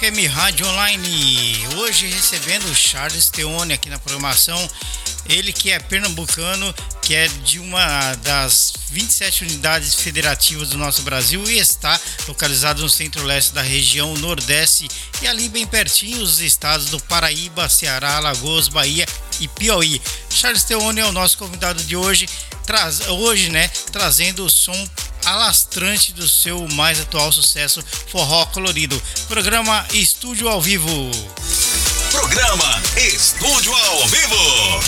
FM Rádio Online. Hoje recebendo o Charles Teone aqui na programação. Ele que é pernambucano, que é de uma das 27 unidades federativas do nosso Brasil e está localizado no centro-leste da região Nordeste e ali bem pertinho os estados do Paraíba, Ceará, Alagoas, Bahia e Piauí. Charles Teone é o nosso convidado de hoje, traz, hoje, né, trazendo o som alastrante do seu mais atual sucesso Forró Colorido. Programa Estúdio ao Vivo. Programa Estúdio ao Vivo.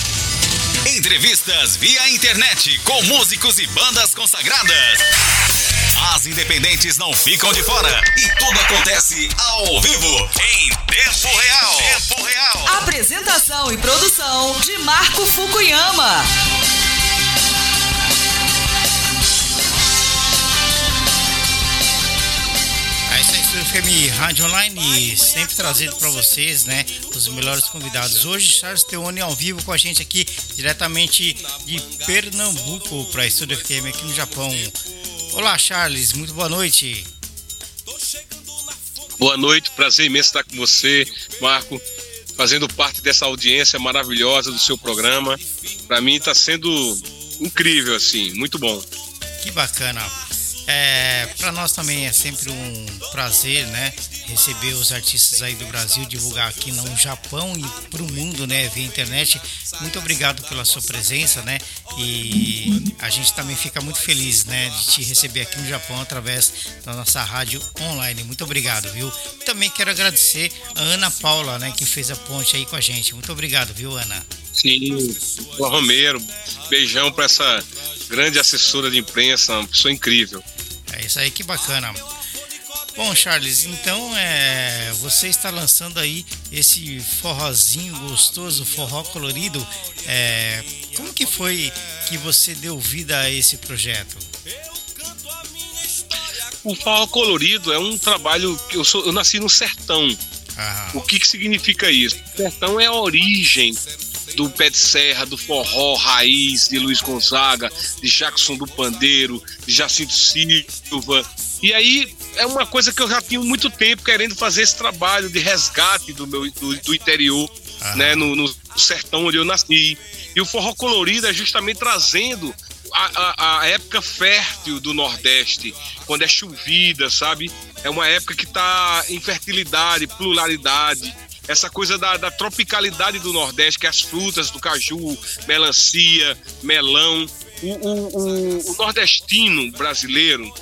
Entrevistas via internet com músicos e bandas consagradas. As independentes não ficam de fora e tudo acontece ao vivo, em tempo real. Tempo real. Apresentação e produção de Marco Fukuyama. FM Rádio Online, sempre trazendo para vocês, né, os melhores convidados. Hoje, Charles Teone ao vivo com a gente aqui, diretamente de Pernambuco, para Estúdio FM aqui no Japão. Olá, Charles, muito boa noite. Boa noite, prazer imenso estar com você, Marco, fazendo parte dessa audiência maravilhosa do seu programa. Para mim está sendo incrível, assim, muito bom. Que bacana. É, para nós também é sempre um prazer, né, receber os artistas aí do Brasil, divulgar aqui no Japão e para o mundo, né, via internet. Muito obrigado pela sua presença, né, e a gente também fica muito feliz, né, de te receber aqui no Japão através da nossa rádio online. Muito obrigado, viu? Também quero agradecer a Ana Paula, né, que fez a ponte aí com a gente. Muito obrigado, viu, Ana? Sim, o Romero, beijão para essa grande assessora de imprensa, uma pessoa incrível. É isso aí, que bacana. Bom, Charles, então é, você está lançando aí esse forrozinho gostoso, forró colorido. É, como que foi que você deu vida a esse projeto? O forró colorido é um trabalho que eu, sou, eu nasci no sertão. Aham. O que, que significa isso? O sertão é a origem do pé de serra, do forró raiz de Luiz Gonzaga, de Jackson do Pandeiro, de Jacinto Silva. E aí é uma coisa que eu já tinha muito tempo querendo fazer esse trabalho de resgate do meu do, do interior, né, no, no, sertão onde eu nasci. E o forró colorido é justamente trazendo a, a, a, época fértil do Nordeste, quando é chovida, sabe? É uma época que está em fertilidade, pluralidade, essa coisa da, da, tropicalidade do Nordeste, que é as frutas do caju, melancia, melão. O, o, o, o, nordestino brasileiro,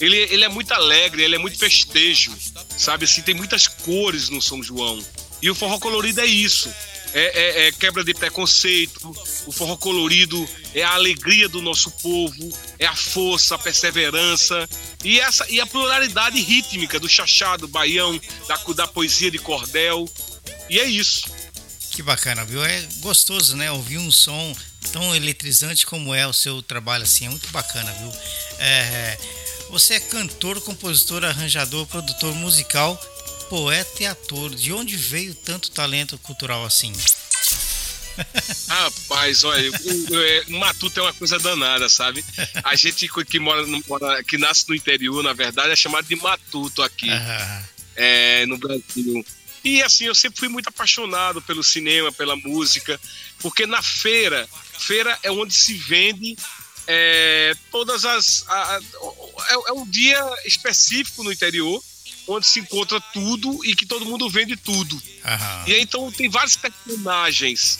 ele, ele é muito alegre, ele é muito festejo, sabe? Assim, tem muitas cores no São João. E o forró colorido é isso. É, é, é, quebra de preconceito. O forró colorido é a alegria do nosso povo, é a força, a perseverança e, essa, e a pluralidade rítmica do chachado, do baião, da, da poesia de cordel. E é isso. Que bacana, viu? É gostoso, né? Ouvir um som tão eletrizante como é o seu trabalho, assim, é muito bacana, viu? É, você é cantor, compositor, arranjador, produtor musical, poeta e ator. De onde veio tanto talento cultural assim? Rapaz, olha, o, o, Matuto é uma coisa danada, sabe? A gente que mora, mora, que nasce no interior, na verdade, é chamado de Matuto aqui, uhum. é, no Brasil. E assim, eu sempre fui muito apaixonado pelo cinema, pela música, porque na feira, feira é onde se vende é, todas as. A, a, é, é um dia específico no interior onde se encontra tudo e que todo mundo vende tudo. Uhum. E aí, então tem vários personagens,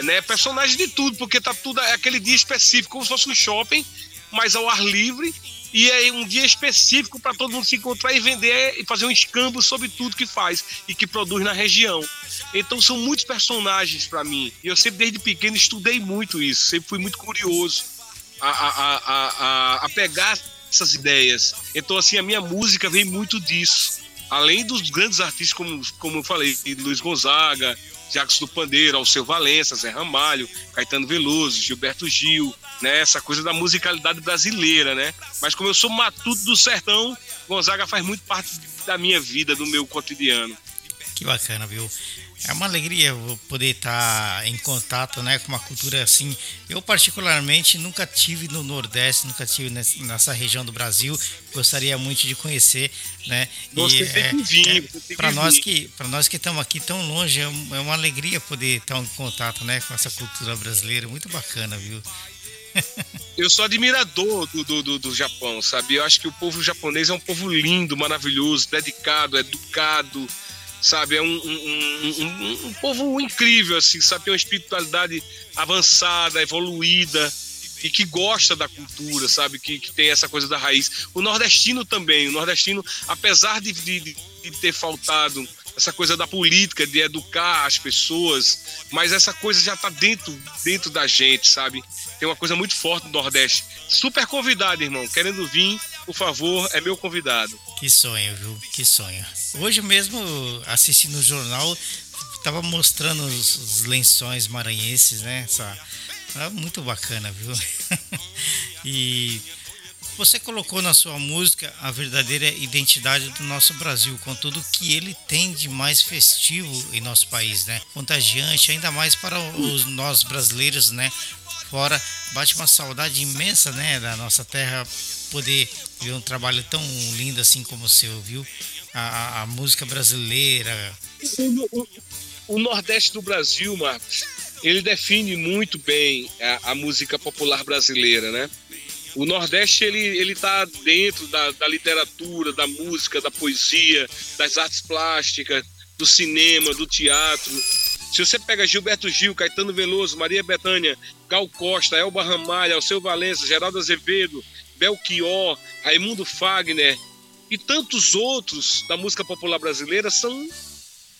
né? Personagens de tudo, porque tá tudo é aquele dia específico, como se fosse um shopping, mas ao ar livre. E é um dia específico para todo mundo se encontrar e vender e fazer um escambo sobre tudo que faz e que produz na região. Então são muitos personagens para mim. E eu sempre, desde pequeno, estudei muito isso. Sempre fui muito curioso a, a, a, a, pegar essas ideias. Então, assim, a minha música vem muito disso. Além dos grandes artistas, como, como eu falei, Luiz Gonzaga, Jacques do Pandeiro, Alceu Valença, Zé Ramalho, Caetano Veloso, Gilberto Gil, né? Essa coisa da musicalidade brasileira, né? Mas como eu sou matuto do sertão, Gonzaga faz muito parte da minha vida, do meu cotidiano. Que bacana, viu? É uma alegria poder estar em contato né, com uma cultura assim. Eu, particularmente, nunca tive no Nordeste, nunca tive nessa região do Brasil. Gostaria muito de conhecer. Né? Você e, tem que vir. É, para nós que para nós que estamos aqui tão longe, é, é uma alegria poder estar em contato né, com essa cultura brasileira. Muito bacana, viu? Eu sou admirador do, do, do, do, Japão, sabe? Eu acho que o povo japonês é um povo lindo, maravilhoso, dedicado, educado, sabe? É um, um, um, um povo incrível, assim, sabe? Tem uma espiritualidade avançada, evoluída e que gosta da cultura, sabe? Que, que tem essa coisa da raiz. O nordestino também, o nordestino, apesar de, de, de ter faltado essa coisa da política, de educar as pessoas, mas essa coisa já está dentro, dentro da gente, sabe? Tem uma coisa muito forte no Nordeste. Super convidado, irmão. Querendo vir, por favor, é meu convidado. Que sonho, viu? Que sonho. Hoje mesmo, assistindo o jornal, estava mostrando os, os, lençóis maranhenses, né? Essa, é muito bacana, viu? e você colocou na sua música a verdadeira identidade do nosso Brasil, com tudo que ele tem de mais festivo em nosso país, né? Contagiante, ainda mais para os nós brasileiros, né? Fora, bate uma saudade imensa, né, da nossa terra, poder ver um trabalho tão lindo assim como o seu, viu? A, a, música brasileira. O, o, o, Nordeste do Brasil, Marcos, ele define muito bem a, a música popular brasileira, né? O Nordeste ele ele está dentro da, da literatura, da música, da poesia, das artes plásticas, do cinema, do teatro. Se você pega Gilberto Gil, Caetano Veloso, Maria Bethânia, Gal Costa, Elba Ramalho, Alceu Valença, Geraldo Azevedo, Belchior, Raimundo Fagner e tantos outros da música popular brasileira são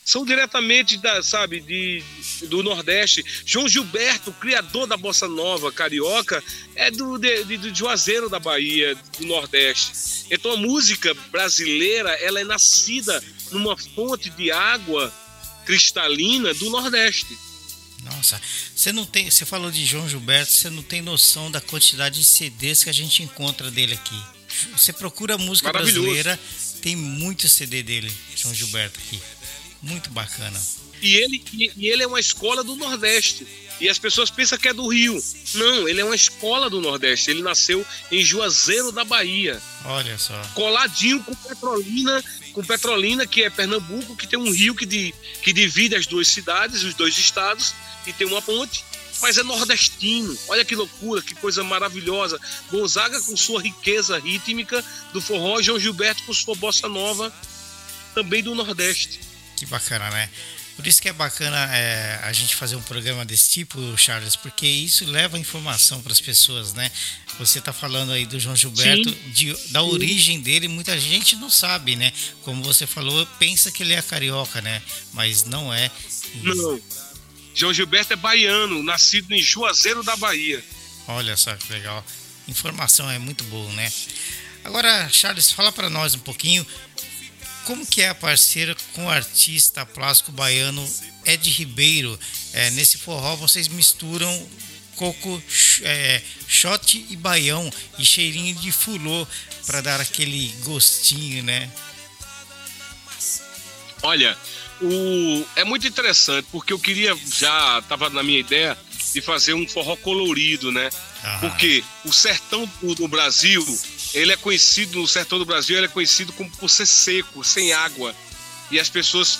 são diretamente da, sabe, de, do Nordeste. João Gilberto, criador da bossa nova carioca, é do de, de, de Juazeiro da Bahia, do Nordeste. Então a música brasileira, ela é nascida numa fonte de água cristalina do Nordeste. Nossa, você não tem, você falou de João Gilberto, você não tem noção da quantidade de CDs que a gente encontra dele aqui. Você procura música brasileira, tem muito CD dele, João Gilberto aqui. Muito bacana. E ele, e, e ele é uma escola do Nordeste. E as pessoas pensam que é do Rio. Não, ele é uma escola do Nordeste. Ele nasceu em Juazeiro da Bahia. Olha só. Coladinho com Petrolina, com Petrolina, que é Pernambuco, que tem um rio que, de, que divide as duas cidades, os dois estados, e tem uma ponte. Mas é nordestino. Olha que loucura, que coisa maravilhosa. Gonzaga com sua riqueza rítmica do forró, João Gilberto com sua bossa nova, também do Nordeste. Que bacana, né? Por isso que é bacana é, a gente fazer um programa desse tipo, Charles, porque isso leva informação para as pessoas, né? Você está falando aí do João Gilberto, de, da Sim. origem dele, muita gente não sabe, né? Como você falou, pensa que ele é carioca, né? Mas não é. Não. João Gilberto é baiano, nascido em Juazeiro da Bahia. Olha só que legal. Informação é muito boa, né? Agora, Charles, fala para nós um pouquinho como que é a parceira com o artista plástico baiano Ed Ribeiro? É, nesse forró vocês misturam coco, é, shot e baião e cheirinho de fulô para dar aquele gostinho, né? Olha, o... é muito interessante porque eu queria já estava na minha ideia de fazer um forró colorido, né? Porque o sertão do Brasil ele é conhecido, no sertão do Brasil, ele é conhecido como por ser seco, sem água. E as pessoas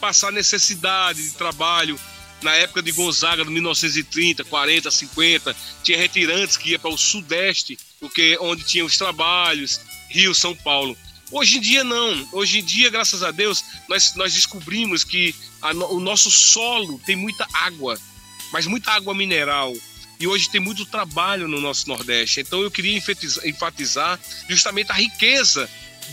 passar necessidade de trabalho. Na época de Gonzaga, de 1930, 40, 50, tinha retirantes que ia para o sudeste, porque onde tinham os trabalhos, Rio, São Paulo. Hoje em dia não. Hoje em dia, graças a Deus, nós, nós descobrimos que a, o nosso solo tem muita água, mas muita água mineral e hoje tem muito trabalho no nosso Nordeste. Então eu queria enfatizar justamente a riqueza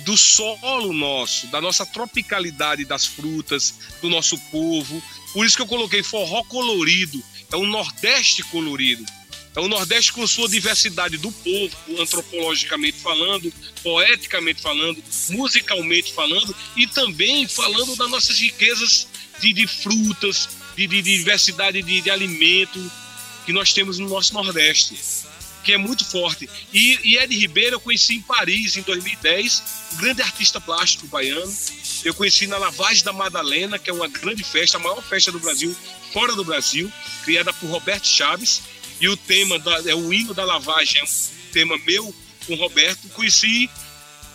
do solo nosso, da nossa tropicalidade das frutas, do nosso povo. Por isso que eu coloquei forró colorido, é o Nordeste colorido. É o Nordeste com sua diversidade do povo, antropologicamente falando, poeticamente falando, musicalmente falando e também falando das nossas riquezas de, de frutas, de, de diversidade de, de alimento, que nós temos no nosso Nordeste. que é muito forte. E, e Ed Ribeiro eu conheci em Paris em 2010, um grande artista plástico baiano. Eu conheci na Lavagem da Madalena, que é uma grande festa, a maior festa do Brasil, fora do Brasil, criada por Roberto Chaves. E o tema da, é o hino da lavagem, é um tema meu com Roberto. Conheci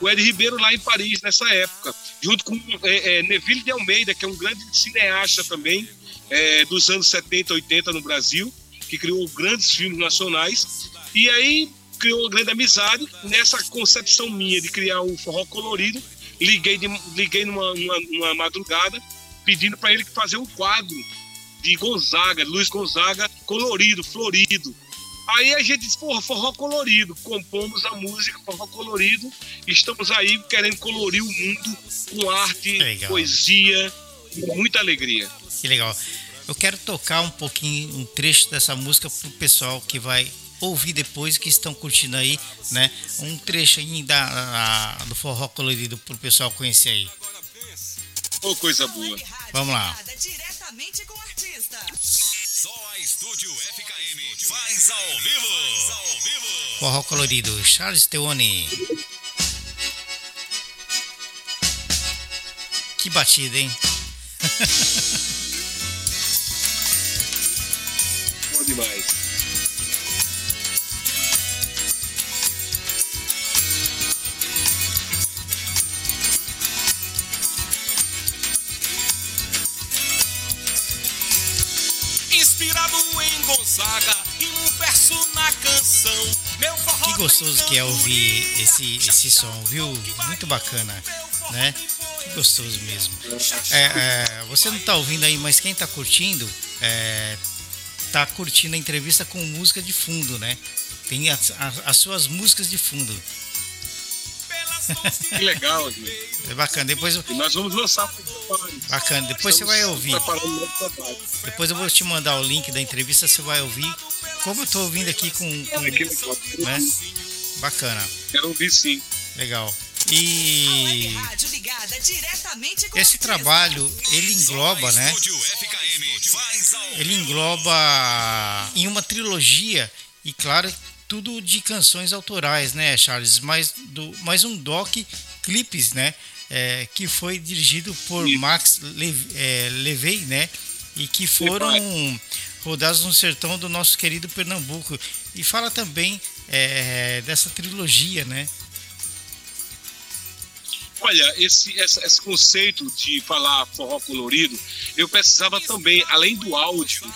o Ed Ribeiro lá em Paris nessa época, junto com é, é, Neville de Almeida, que é um grande cineasta também, é, dos anos 70, 80 no Brasil, que criou grandes filmes nacionais. E aí criou uma grande amizade nessa concepção minha de criar um forró colorido. Liguei, de, liguei numa, numa, numa madrugada pedindo para ele fazer um quadro de Gonzaga, Luiz Gonzaga, colorido, florido. Aí a gente disse, porra, forró colorido. Compomos a música Forró Colorido. Estamos aí querendo colorir o mundo com arte, poesia, muita alegria. Que legal. Eu quero tocar um pouquinho, um trecho dessa música pro pessoal que vai ouvir depois, que estão curtindo aí, né? Um trecho aí da, do forró colorido pro pessoal conhecer aí. Ô, oh, coisa boa. Vamos lá. Só a Estúdio FKM faz ao vivo. Forró colorido, Charles Teone. Que batida, hein? demais. Inspirado em Gonzaga e um verso na canção. Que gostoso que é ouvir esse, esse som, viu? Muito bacana, né? Que gostoso mesmo. É, é, você não está ouvindo aí, mas quem está curtindo é, tá curtindo a entrevista com música de fundo, né? Tem as, as, as suas músicas de fundo. Que legal, gente. É bacana. Depois E nós vamos lançar. Bacana. Depois você vai ouvir. Depois eu vou te mandar o link da entrevista, você vai ouvir. Como eu estou ouvindo aqui com. com né? Bacana. Quero ouvir sim. Legal. E esse trabalho ele engloba, né? Ele engloba em uma trilogia e claro tudo de canções autorais, né, Charles? Mais do mais um doc clipes, né? É, que foi dirigido por Max Levey, é, Levey, né? E que foram rodados no sertão do nosso querido Pernambuco. E fala também é, dessa trilogia, né? Olha, esse, esse, esse, conceito de falar forró colorido, eu precisava também, além do áudio,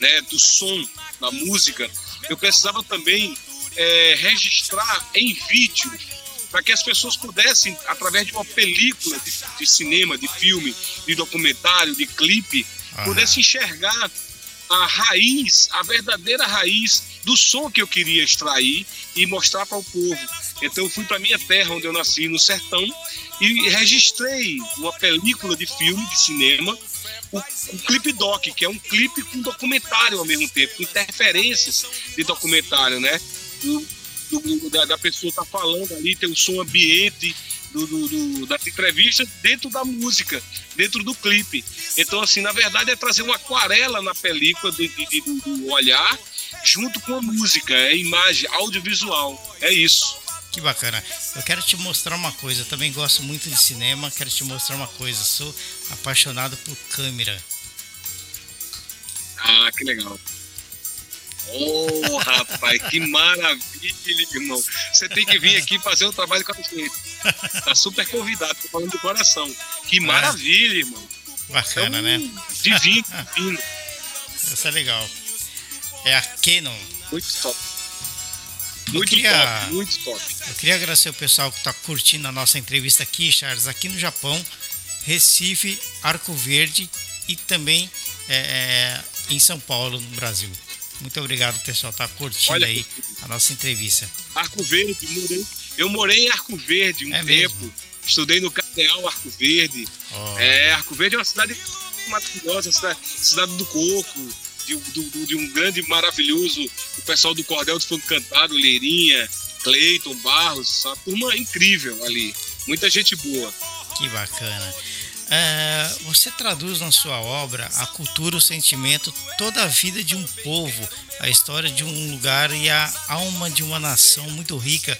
né, do som, da música, eu precisava também é, registrar em vídeo para que as pessoas pudessem, através de uma película de, de cinema, de filme, de documentário, de clipe, ah. pudessem enxergar a raiz, a verdadeira raiz do som que eu queria extrair e mostrar para o povo. Então eu fui para minha terra, onde eu nasci, no sertão, e registrei uma película de filme, de cinema, o, o doc, que é um clipe com documentário ao mesmo tempo, com interferências de documentário, né? Do, do, da, da, pessoa tá falando ali, tem o som ambiente do, do, das entrevistas dentro da música, dentro do clipe. Então, assim, na verdade é trazer uma aquarela na película do olhar junto com a música, é imagem, audiovisual, é isso. Que bacana. Eu quero te mostrar uma coisa. Eu também gosto muito de cinema. Quero te mostrar uma coisa. Sou apaixonado por câmera. Ah, que legal. Oh, rapaz, que maravilha, irmão. Você tem que vir aqui fazer o um trabalho com a gente. Tá super convidado, tô falando do coração. Que maravilha, irmão. Bacana, é um né? Divino, divino. Isso é legal. É a Canon. Muito top. Muito queria, top, muito top. Eu queria agradecer o pessoal que está curtindo a nossa entrevista aqui, Charles, aqui no Japão, Recife, Arco Verde e também é, é em São Paulo, no Brasil. Muito obrigado, pessoal, tá curtindo Olha, aí a nossa entrevista. Arco Verde, morei, eu morei em Arco Verde um é tempo. Mesmo? Estudei no Cardeal Arco Verde. Oh. É, Arco Verde é uma cidade maravilhosa, cidade, cidade do coco de, de, um grande, maravilhoso, o pessoal do Cordel do Fogo Cantado, Leirinha, Cleiton, Barros, uma turma incrível ali. Muita gente boa. Que bacana. é, você traduz na sua obra a cultura, o sentimento, toda a vida de um povo, a história de um lugar e a alma de uma nação muito rica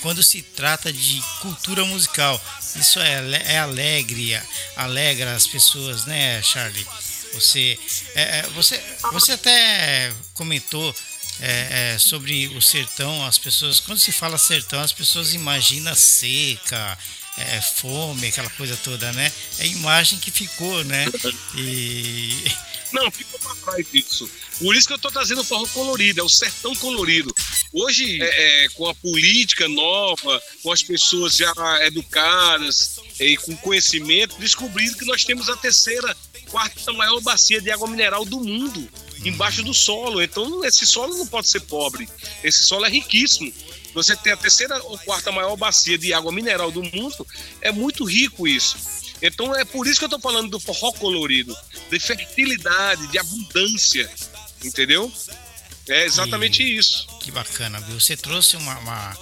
quando se trata de cultura musical. Isso é, é alegre, alegra as pessoas, né, Charlie? Você, é, é você, você até comentou é, é, sobre o sertão, as pessoas, quando se fala sertão, as pessoas imaginam seca, é, fome, aquela coisa toda, né? É a imagem que ficou, né? E... Não, ficou pra trás disso. Por isso que eu tô trazendo o forró colorido, é o sertão colorido. Hoje, é, é, com a política nova, com as pessoas já educadas e com conhecimento, descobriram que nós temos a terceira, quarta maior bacia de água mineral do mundo, embaixo do solo. Então, esse solo não pode ser pobre. Esse solo é riquíssimo você tem a terceira ou quarta maior bacia de água mineral do mundo, é muito rico isso. Então é por isso que eu estou falando do forró colorido, de fertilidade, de abundância, entendeu? É exatamente isso. Que bacana, viu? Você trouxe uma, uma,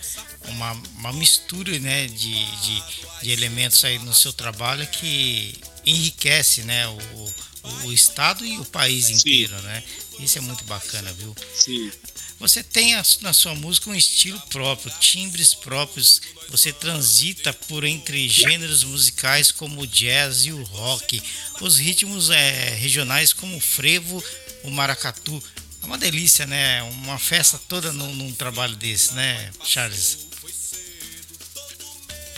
uma, uma mistura né, de, de, de, elementos aí no seu trabalho que enriquece né, o, o, o estado e o país inteiro, Sim. né? Isso é muito bacana, viu? Sim. Você tem na sua música um estilo próprio, timbres próprios. Você transita por entre gêneros musicais como o jazz e o rock, os ritmos é, regionais como o frevo, o maracatu. É uma delícia, né? Uma festa toda num, num trabalho desse, né, Charles?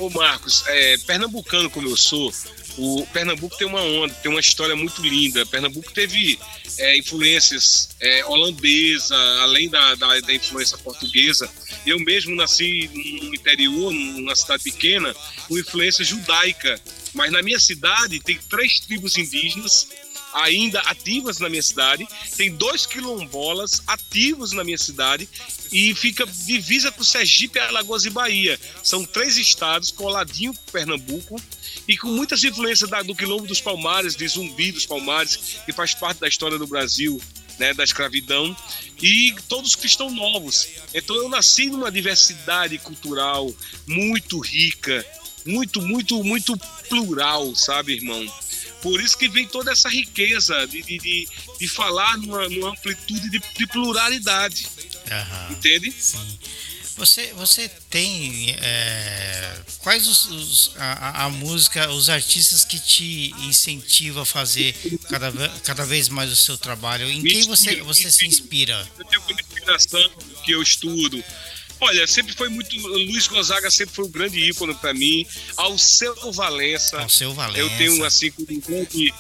Pô, Marcos, é, pernambucano como eu sou, o Pernambuco tem uma onda, tem uma história muito linda. Pernambuco teve é, influências é, holandesa, além da, da, da, influência portuguesa. Eu mesmo nasci no interior, numa cidade pequena, com influência judaica. Mas na minha cidade tem três tribos indígenas ainda ativas na minha cidade, tem dois quilombolas ativos na minha cidade e fica divisa com Sergipe, Alagoas e Bahia. São três estados coladinho com Pernambuco e com muitas influências da, do Quilombo dos Palmares, de Zumbi dos Palmares, que faz parte da história do Brasil, né, da escravidão, e todos cristãos novos. Então eu nasci numa diversidade cultural muito rica, muito, muito, muito plural, sabe, irmão? Por isso que vem toda essa riqueza de, de, de, de falar numa, numa amplitude de, de pluralidade. Uhum, entende? Sim. Você, você tem é, quais os, os a, a, música, os artistas que te incentivam a fazer cada, cada vez mais o seu trabalho? Em quem você, você se inspira? Eu tenho uma inspiração que eu estudo. Olha, sempre foi muito. Luiz Gonzaga sempre foi um grande ícone para mim. Ao seu Valença. Ao seu Valença. Eu tenho assim um grande.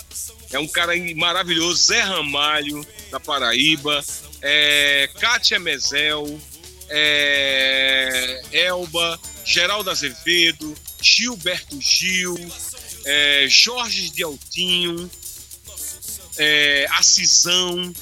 É um cara maravilhoso. Zé Ramalho, da Paraíba. É, Kátia Mezel é, Elba, Geraldo Azevedo, Gilberto Gil, é, Jorge de Altinho, é, Acisão,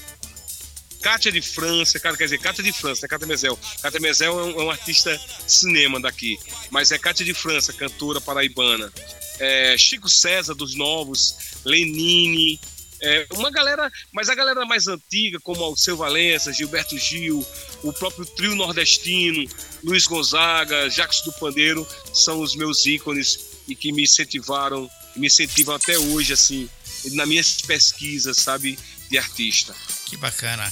Cátia de França, cara, quer dizer, Cátia de França, é Cátia Mezel. Cátia Mezel é um, é um, artista cinema daqui, mas é Cátia de França, cantora paraibana. É, Chico César dos Novos, Lenine, é, uma galera, mas a galera mais antiga, como Alceu Valença, Gilberto Gil, o próprio trio nordestino, Luiz Gonzaga, Jacques do Pandeiro, são os meus ícones e que me incentivaram, me incentivam até hoje, assim, nas minhas pesquisas, sabe, de artista. Que bacana.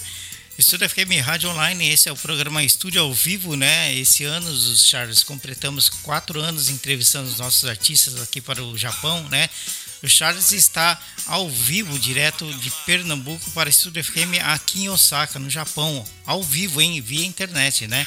Estúdio FM Rádio Online, esse é o programa Estúdio ao Vivo, né? Esse ano, os Charles, completamos quatro anos entrevistando os nossos artistas aqui para o Japão, né? O Charles está ao vivo, direto de Pernambuco para Estúdio FM aqui em Osaka, no Japão. Ao vivo, hein? Via internet, né?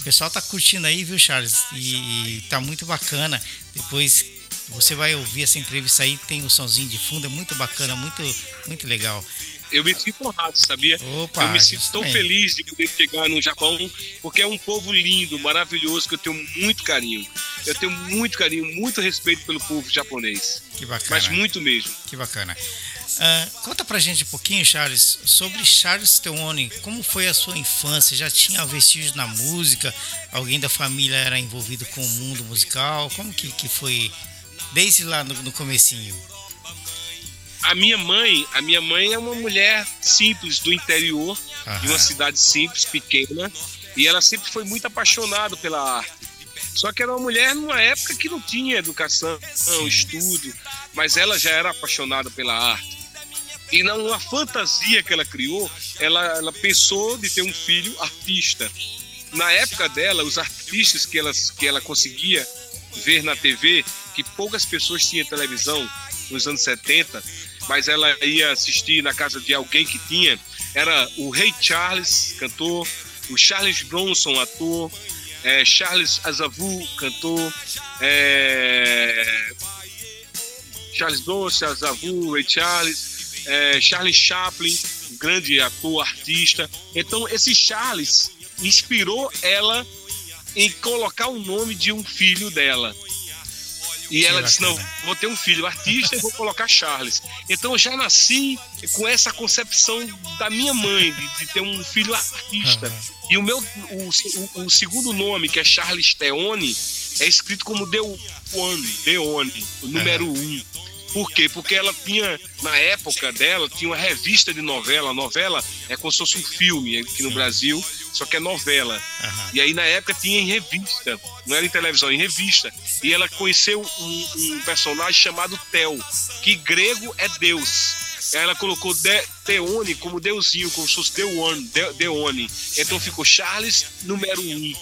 O pessoal tá curtindo aí, viu, Charles? E, e tá muito bacana. Depois você vai ouvir essa entrevista aí, tem o somzinho de fundo, é muito bacana, muito, muito legal eu me sinto honrado, sabia? Opa, eu me sinto tão feliz de poder chegar no Japão, porque é um povo lindo, maravilhoso, que eu tenho muito carinho. Eu tenho muito carinho, muito respeito pelo povo japonês. Que bacana. Mas muito mesmo. Que bacana. Uh, conta pra gente um pouquinho, Charles, sobre Charles Teone. Como foi a sua infância? Já tinha vestígios na música? Alguém da família era envolvido com o mundo musical? Como que, que foi desde lá no, no comecinho? a minha mãe, a minha mãe é uma mulher simples do interior, Aham. de uma cidade simples, pequena, e ela sempre foi muito apaixonada pela arte. Só que era uma mulher numa época que não tinha educação, Sim. estudo, mas ela já era apaixonada pela arte. E numa fantasia que ela criou, ela, ela pensou de ter um filho artista. Na época dela, os artistas que ela, que ela conseguia ver na TV, que poucas pessoas tinham televisão nos anos 70, mas ela ia assistir na casa de alguém que tinha, era o Ray Charles, cantor, o Charles Bronson, ator, é, Charles Azavu, cantor, é, Charles Bronson, Azavu, Ray Charles, é, Charles Chaplin, grande ator, artista. Então, esse Charles inspirou ela em colocar o nome de um filho dela. E ela disse: Não, vou ter um filho artista e vou colocar Charles. Então eu já nasci com essa concepção da minha mãe, de, de ter um filho artista. Uhum. E o meu o, o, o, segundo nome, que é Charles Teone, é escrito como Deone, Deone, o número uhum. um. Por quê? Porque ela tinha, na época dela, tinha uma revista de novela. A novela é como se fosse um filme aqui no Brasil só que é novela. Uhum. E aí na época tinha em revista, não era em televisão, em revista. E ela conheceu um, um personagem chamado Tel, que grego é Deus. Ela colocou de, Teone como deusinho, como se fosse Deone, de, Deone. Então ficou Charles número um.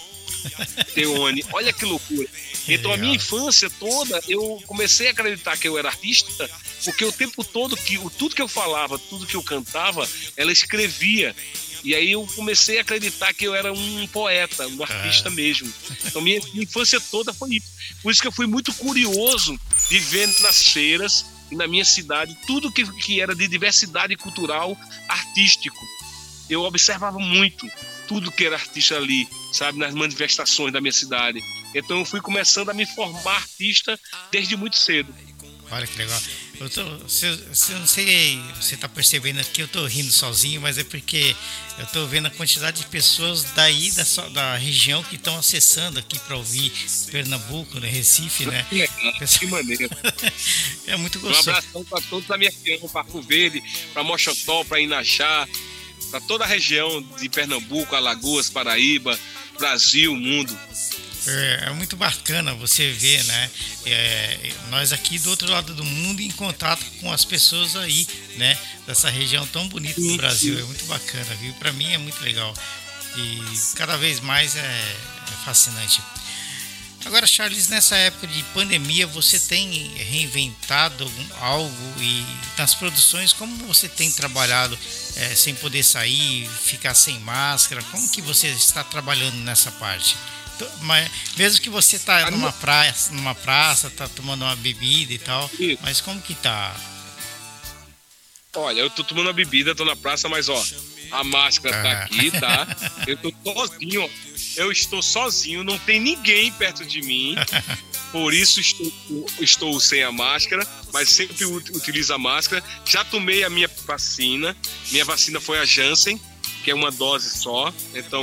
Teone. Olha que loucura. Então a minha infância toda eu comecei a acreditar que eu era artista, porque o tempo todo que o tudo que eu falava, tudo que eu cantava, ela escrevia. E aí eu comecei a acreditar que eu era um poeta, um artista é. mesmo. Então minha, minha infância toda foi isso. Por isso que eu fui muito curioso de ver nas feiras e na minha cidade tudo que, que era de diversidade cultural, artístico. Eu observava muito tudo que era artista ali, sabe, nas manifestações da minha cidade. Então eu fui começando a me formar artista desde muito cedo. Olha que legal. Eu tô, você, você não sei, você está percebendo que eu estou rindo sozinho, mas é porque eu estou vendo a quantidade de pessoas daí da, da região que estão acessando aqui para ouvir Pernambuco, né, Recife, né? Que legal, Pessoal... que maneiro. é muito gostoso. Um abração para todos da minha região, para Arco Verde, para Mochotó, para Inaxá, para toda a região de Pernambuco, Alagoas, Paraíba, Brasil, mundo. É, é, muito bacana você ver, né? É, nós aqui do outro lado do mundo em contato com as pessoas aí, né? Dessa região tão bonita do Brasil. É muito bacana, viu? Para mim é muito legal. E cada vez mais é, é fascinante. Agora, Charles, nessa época de pandemia, você tem reinventado algum, algo e nas produções, como você tem trabalhado é, sem poder sair, ficar sem máscara? Como que você está trabalhando nessa parte? Mas mesmo que você tá numa praia, numa praça, tá tomando uma bebida e tal, Isso. mas como que tá? Olha, eu tô tomando uma bebida, tô na praça, mas ó, a máscara tá ah. tá aqui, tá? Eu tô sozinho, eu estou sozinho, não tem ninguém perto de mim. Por isso estou, estou sem a máscara, mas sempre utilizo a máscara. Já tomei a minha vacina. Minha vacina foi a Janssen, que é uma dose só. Então,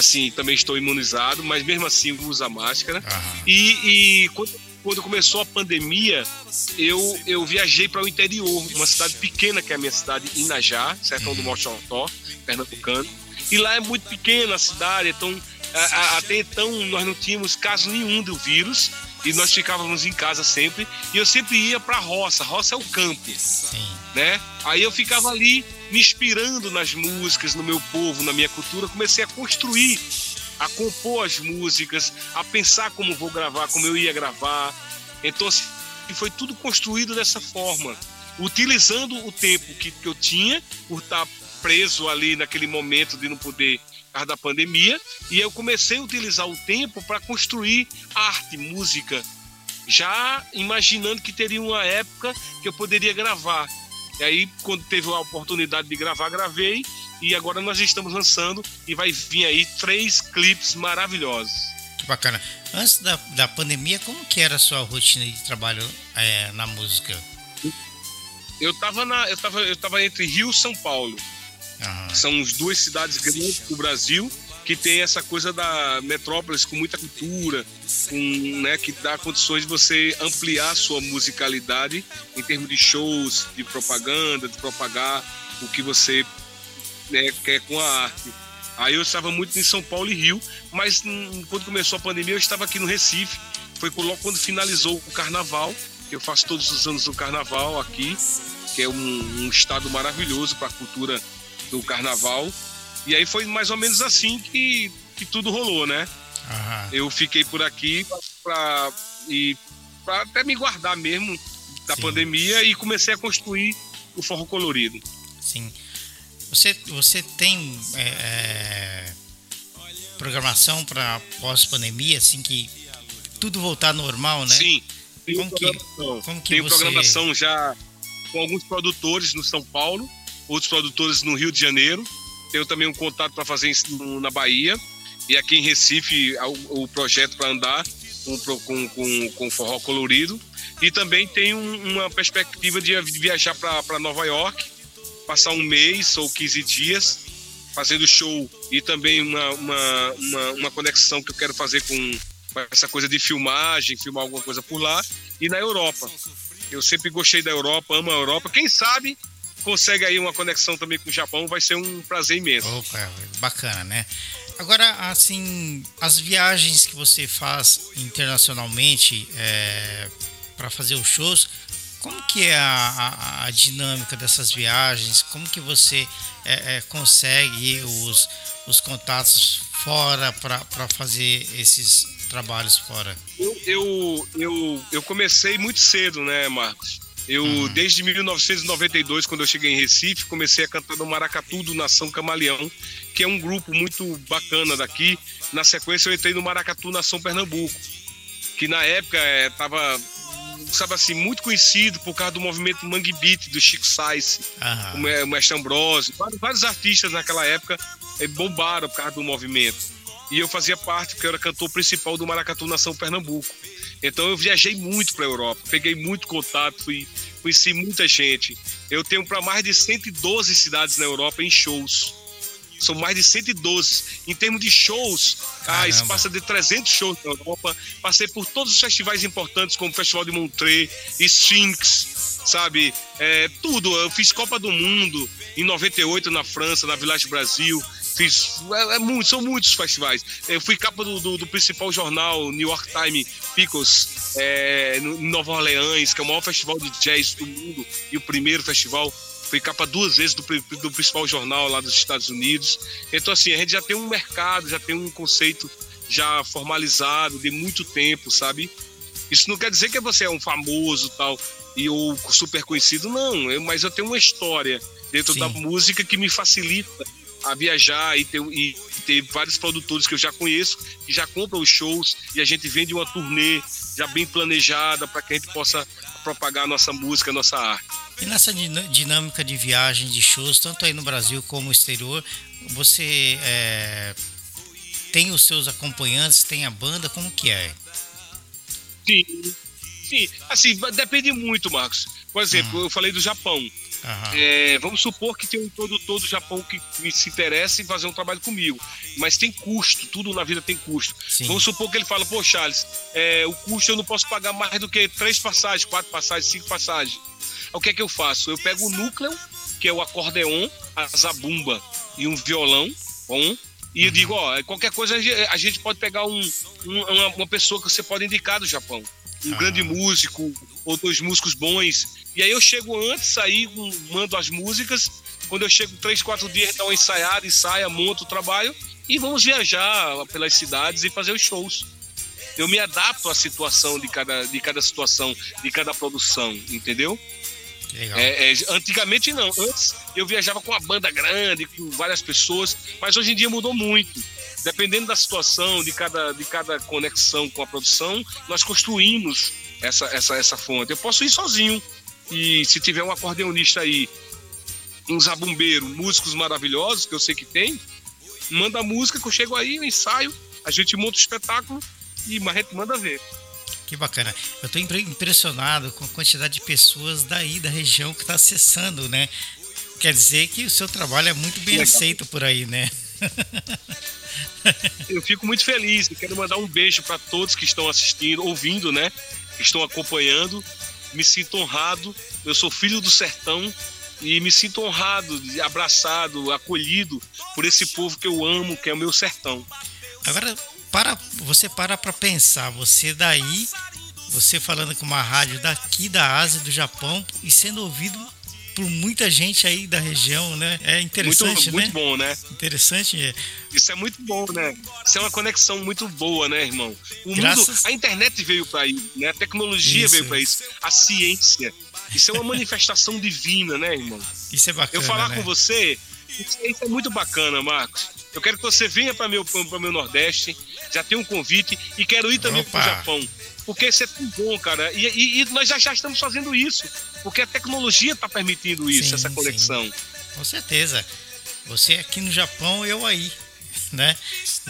assim, também estou imunizado, mas mesmo assim uso a máscara. E, e quando, quando, começou a pandemia, eu, eu viajei para o interior, uma cidade pequena que é a minha cidade, Inajá, sertão do Mochotó, pernambucano. E lá é muito pequena a cidade, então a, a, até então nós não tínhamos caso nenhum do vírus e nós ficávamos em casa sempre. E eu sempre ia para a roça, roça é o campo, Sim. né? Aí eu ficava ali me inspirando nas músicas, no meu povo, na minha cultura, comecei a construir, a compor as músicas, a pensar como vou gravar, como eu ia gravar. Então, assim, foi tudo construído dessa forma, utilizando o tempo que, que eu tinha por estar preso ali naquele momento de não poder causa da pandemia, e eu comecei a utilizar o tempo para construir arte, música, já imaginando que teria uma época que eu poderia gravar. E aí, quando teve a oportunidade de gravar, gravei. E agora nós estamos lançando e vai vir aí três clipes maravilhosos. Que bacana. Antes da, da pandemia, como que era a sua rotina de trabalho é, na música? Eu estava na, eu tava, eu tava entre Rio e São Paulo. Uhum. São as duas cidades grandes do Brasil que tem essa coisa da metrópolis com muita cultura, com, né, que dá condições de você ampliar sua musicalidade em termos de shows, de propaganda, de propagar o que você né, quer com a arte. Aí eu estava muito em São Paulo e Rio, mas hum, quando começou a pandemia eu estava aqui no Recife. Foi logo quando finalizou o carnaval. Eu faço todos os anos o carnaval aqui, que é um, um estado maravilhoso para a cultura do carnaval. E aí foi mais ou menos assim que, que tudo rolou, né? Uhum. Eu fiquei por aqui para até me guardar mesmo da Sim. pandemia e comecei a construir o forró colorido. Sim. Você, você tem é, é, programação para pós-pandemia, assim que tudo voltar normal, né? Sim. Tem como que, como que Tenho você... programação já com alguns produtores no São Paulo, outros produtores no Rio de Janeiro. Tenho também um contato para fazer na Bahia. E aqui em Recife, o, projeto para andar com, com, com, com forró colorido. E também um, uma perspectiva de viajar para Nova York passar um mês ou 15 dias fazendo show e também uma, uma, uma, uma conexão que eu quero fazer com essa coisa de filmagem, filmar alguma coisa por lá, e na Europa. Eu sempre gostei da Europa, amo a Europa. Quem sabe consegue aí uma conexão também com o Japão, vai ser um prazer imenso. Opa, bacana, né? Agora, assim, as viagens que você faz internacionalmente é, para fazer os shows, como que é a, a, a, dinâmica dessas viagens? Como que você é, é, consegue os, os contatos fora para fazer esses trabalhos fora? Eu, eu, eu, eu, comecei muito cedo, né, Marcos? Eu, uhum. desde 1992, quando eu cheguei em Recife, comecei a cantar no Maracatu do Nação Camaleão, que é um grupo muito bacana daqui. Na sequência, eu entrei no Maracatu Nação Pernambuco, que na época estava é, sabe assim, muito conhecido por causa do movimento Mangue Beat do Chico Sainz, o Mestre Ambrosio. Vários, vários, artistas naquela época eh, bombaram por causa do movimento. E eu fazia parte, porque eu era cantor principal do Maracatu Nação Pernambuco. Então eu viajei muito para a Europa, peguei muito contato, fui, conheci muita gente. Eu tenho para mais de 112 cidades na Europa em shows. São mais de 112. Em termos de shows, ah, passa de 300 shows na Europa. Passei por todos os festivais importantes, como o Festival de Montreux, Sphinx, sabe? É, tudo. Eu fiz Copa do Mundo em 98 na França, na Village Brasil. Fiz, é, é muito, são muitos festivais. Eu fui capa do, do, do principal jornal, New York Times Pickles, é, em Nova Orleans, que é o maior festival de jazz do mundo e o primeiro festival foi capa duas vezes do, do principal jornal lá dos Estados Unidos. Então, assim, a gente já tem um mercado, já tem um conceito já formalizado de muito tempo, sabe? Isso não quer dizer que você é um famoso tal e ou super conhecido, não. Eu, mas eu tenho uma história dentro Sim. da música que me facilita a viajar e ter, e ter vários produtores que eu já conheço que já compram os shows e a gente vende uma turnê já bem planejada para que a gente possa propagar nossa música, nossa arte. E nessa dinâmica de viagem, de shows, tanto aí no Brasil como no exterior, você é, tem os seus acompanhantes, tem a banda, como que é? Sim, sim. Assim, depende muito, Marcos. Por exemplo, uhum. eu falei do Japão. Uhum. É, vamos supor que tem um produtor do Japão que, que, se interessa em fazer um trabalho comigo, mas tem custo, tudo na vida tem custo. Sim. Vamos supor que ele fala, pô, Charles, é, o custo eu não posso pagar mais do que três passagens, quatro passagens, cinco passagens. O que é que eu faço? Eu pego o núcleo, que é o acordeon, a zabumba e um violão, um, e eu digo, ó, qualquer coisa a gente pode pegar um, um uma, pessoa que você pode indicar do Japão. Um ah. grande músico, ou dois músicos bons. E aí eu chego antes, aí mando as músicas. Quando eu chego três, quatro dias, dá uma ensaiada, ensaia, monto o trabalho e vamos viajar pelas cidades e fazer os shows. Eu me adapto à situação de cada, de cada situação, de cada produção, entendeu? É, é, antigamente não. Antes eu viajava com uma banda grande, com várias pessoas, mas hoje em dia mudou muito. Dependendo da situação, de cada, de cada conexão com a produção, nós construímos essa, essa, essa fonte. Eu posso ir sozinho. E se tiver um acordeonista aí, um zabumbeiro, músicos maravilhosos, que eu sei que tem, manda a música que eu chego aí, eu ensaio, a gente monta o espetáculo e a gente manda ver. Que bacana. Eu estou impressionado com a quantidade de pessoas daí da região que está acessando, né? Quer dizer que o seu trabalho é muito bem aceito por aí, né? Eu fico muito feliz. Eu quero mandar um beijo para todos que estão assistindo, ouvindo, né? Que estão acompanhando. Me sinto honrado. Eu sou filho do sertão e me sinto honrado, abraçado, acolhido por esse povo que eu amo, que é o meu sertão. Agora, para você para para pensar, você daí, você falando com uma rádio daqui da Ásia, do Japão e sendo ouvido por muita gente aí da região, né? É interessante, muito, né? Muito bom, né? Interessante. É. Isso é muito bom, né? Isso é uma conexão muito boa, né, irmão? O Graças... mundo, a internet veio para isso, né? A tecnologia isso. veio para isso, a ciência. Isso é uma manifestação divina, né, irmão? Isso é bacana. Eu falar né? com você, isso é muito bacana, Marcos. Eu quero que você venha para meu para meu Nordeste, já tem um convite e quero ir também para o Japão porque isso é tão bom, cara. E, e, e, nós já, já estamos fazendo isso, porque a tecnologia está permitindo isso, sim, essa conexão. Sim. Com certeza. Você aqui no Japão, eu aí, né?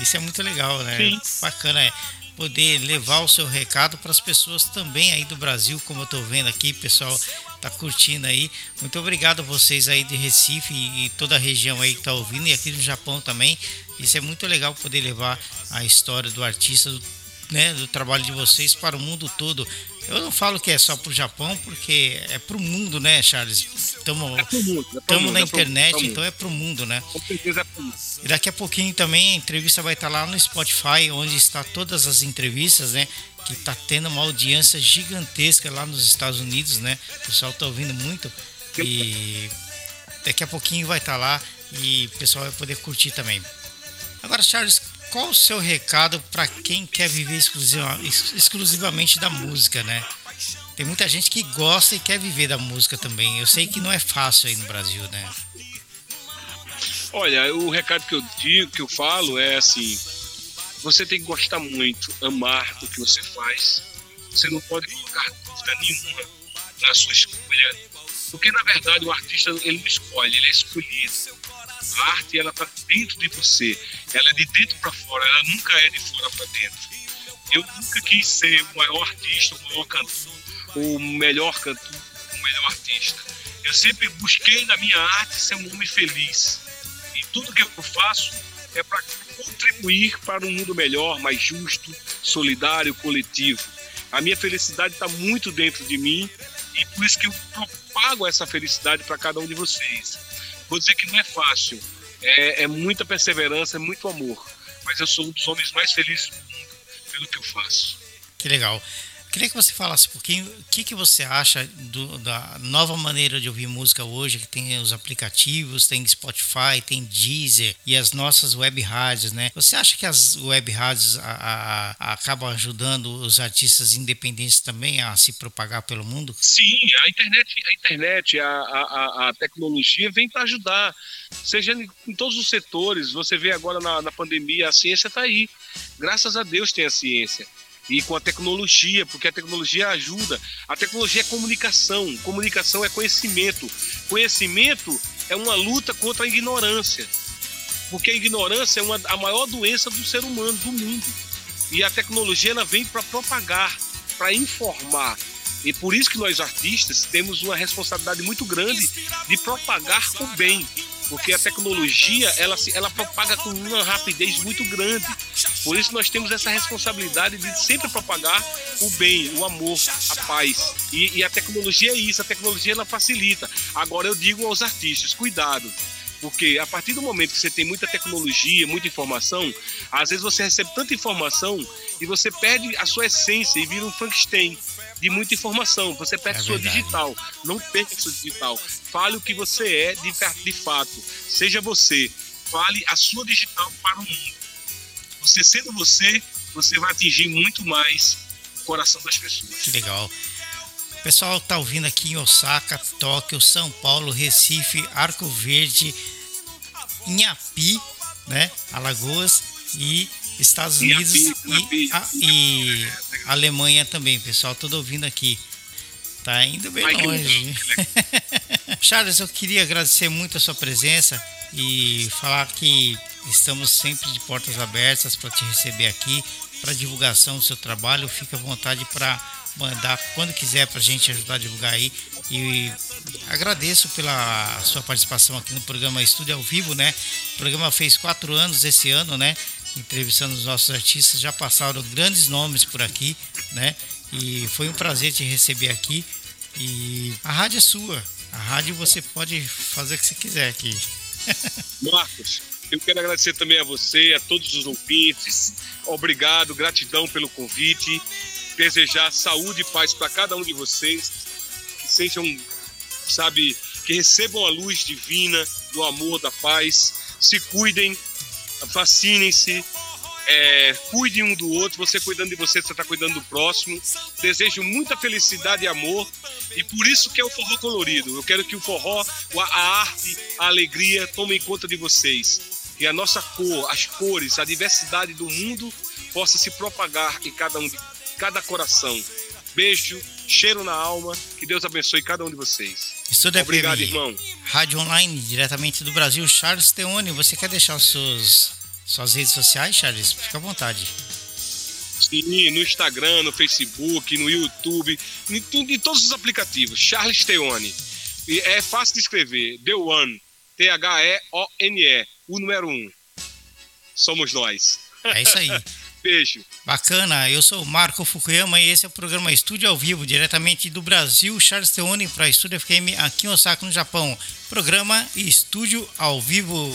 Isso é muito legal, né? Sim. Bacana é poder levar o seu recado para as pessoas também aí do Brasil, como eu estou vendo aqui, pessoal tá curtindo aí. Muito obrigado a vocês aí de Recife e toda a região aí que tá ouvindo e aqui no Japão também. Isso é muito legal poder levar a história do artista, do né, do trabalho de vocês para o mundo todo. Eu não falo que é só para o Japão, porque é para o mundo, né, Charles? Estamos é na é internet, pro, então é para o mundo, né? Com certeza é pro mundo. E daqui a pouquinho também a entrevista vai estar lá no Spotify, onde está todas as entrevistas, né? Que está tendo uma audiência gigantesca lá nos Estados Unidos, né? O pessoal está ouvindo muito. E daqui a pouquinho vai estar lá e o pessoal vai poder curtir também. Agora, Charles, qual o seu recado para quem quer viver exclusiva, exclusivamente da música, né? Tem muita gente que gosta e quer viver da música também. Eu sei que não é fácil aí no Brasil, né? Olha, o recado que eu digo, que eu falo é assim: você tem que gostar muito, amar o que você faz. Você não pode colocar dúvida nenhuma na sua escolha, porque na verdade o artista ele não escolhe, ele é escolhido. A arte ela está dentro de você, ela é de dentro para fora, ela nunca é de fora para dentro. Eu nunca quis ser o maior artista, o maior cantor, o melhor cantor, o melhor artista. Eu sempre busquei na minha arte ser um homem feliz. E tudo que eu faço é para contribuir para um mundo melhor, mais justo, solidário, coletivo. A minha felicidade está muito dentro de mim e por isso que eu propago essa felicidade para cada um de vocês. Vou dizer que não é fácil, é, é muita perseverança, é muito amor. Mas eu sou um dos homens mais felizes do mundo pelo que eu faço. Que legal. Queria que você falasse um pouquinho o que, que você acha do, da nova maneira de ouvir música hoje, que tem os aplicativos, tem Spotify, tem Deezer e as nossas web rádios, né? Você acha que as web rádios a, a, a, acabam ajudando os artistas independentes também a se propagar pelo mundo? Sim, a internet, a, internet, a, a tecnologia vem para ajudar, seja em todos os setores. Você vê agora na, na pandemia, a ciência está aí. Graças a Deus tem a ciência e com a tecnologia, porque a tecnologia ajuda. A tecnologia é comunicação, comunicação é conhecimento. Conhecimento é uma luta contra a ignorância, porque a ignorância é uma, a maior doença do ser humano, do mundo. E a tecnologia ela vem para propagar, para informar. E por isso que nós artistas temos uma responsabilidade muito grande de propagar o bem, porque a tecnologia ela, ela propaga com uma rapidez muito grande. Por isso nós temos essa responsabilidade de sempre propagar o bem, o amor, a paz. E, e a tecnologia é isso, a tecnologia ela facilita. Agora eu digo aos artistas, cuidado. Porque a partir do momento que você tem muita tecnologia, muita informação, às vezes você recebe tanta informação e você perde a sua essência e vira um Frankenstein de muita informação. Você perde é sua digital. Não perca sua digital. Fale o que você é de, de fato. Seja você. Fale a sua digital para o mundo. Você sendo você, você vai atingir muito mais o coração das pessoas. Que legal. O pessoal tá ouvindo aqui em Osaka, Tóquio, São Paulo, Recife, Arco Verde, Inhapi, né? Alagoas e Estados Unidos e, a, e Alemanha também, pessoal, tudo ouvindo aqui. Tá indo bem longe. Charles, eu queria agradecer muito a sua presença e falar que estamos sempre de portas abertas para te receber aqui, para divulgação do seu trabalho. Fique à vontade para mandar quando quiser para a gente ajudar a divulgar aí. E agradeço pela sua participação aqui no programa Estúdio ao Vivo, né? O programa fez quatro anos esse ano, né? Entrevistando os nossos artistas, já passaram grandes nomes por aqui, né? E foi um prazer te receber aqui. E a rádio é sua, A rádio você pode fazer o que você quiser aqui. Marcos, eu quero agradecer também a você, a todos os ouvintes. Obrigado, gratidão pelo convite. Desejar saúde e paz para cada um de vocês. Que sejam, sabe, que recebam a luz divina do amor, da paz. Se cuidem, vacinem-se, é, cuide um do outro, você cuidando de você, você está cuidando do próximo. Desejo muita felicidade e amor. E por isso que é o forró colorido. Eu quero que o forró, a arte, a alegria tomem conta de vocês. E a nossa cor, as cores, a diversidade do mundo possa se propagar em cada um cada coração. Beijo, cheiro na alma. Que Deus abençoe cada um de vocês. Estúdio Obrigado, irmão. Rádio Online, diretamente do Brasil, Charles Teone. Você quer deixar os seus suas redes sociais, Charles? Fica à vontade. Sim, no Instagram, no Facebook, no YouTube, em, em todos os aplicativos. Charles Teone. É fácil de escrever. The One. T-H-E-O-N-E. O número 1. Um. Somos nós. É isso aí. Beijo. Bacana, eu sou Marco Fukuyama e esse é o programa Estúdio ao Vivo, diretamente do Brasil, Charles Teone para Estúdio FM aqui em Osaka, no Japão. Programa Estúdio ao Vivo.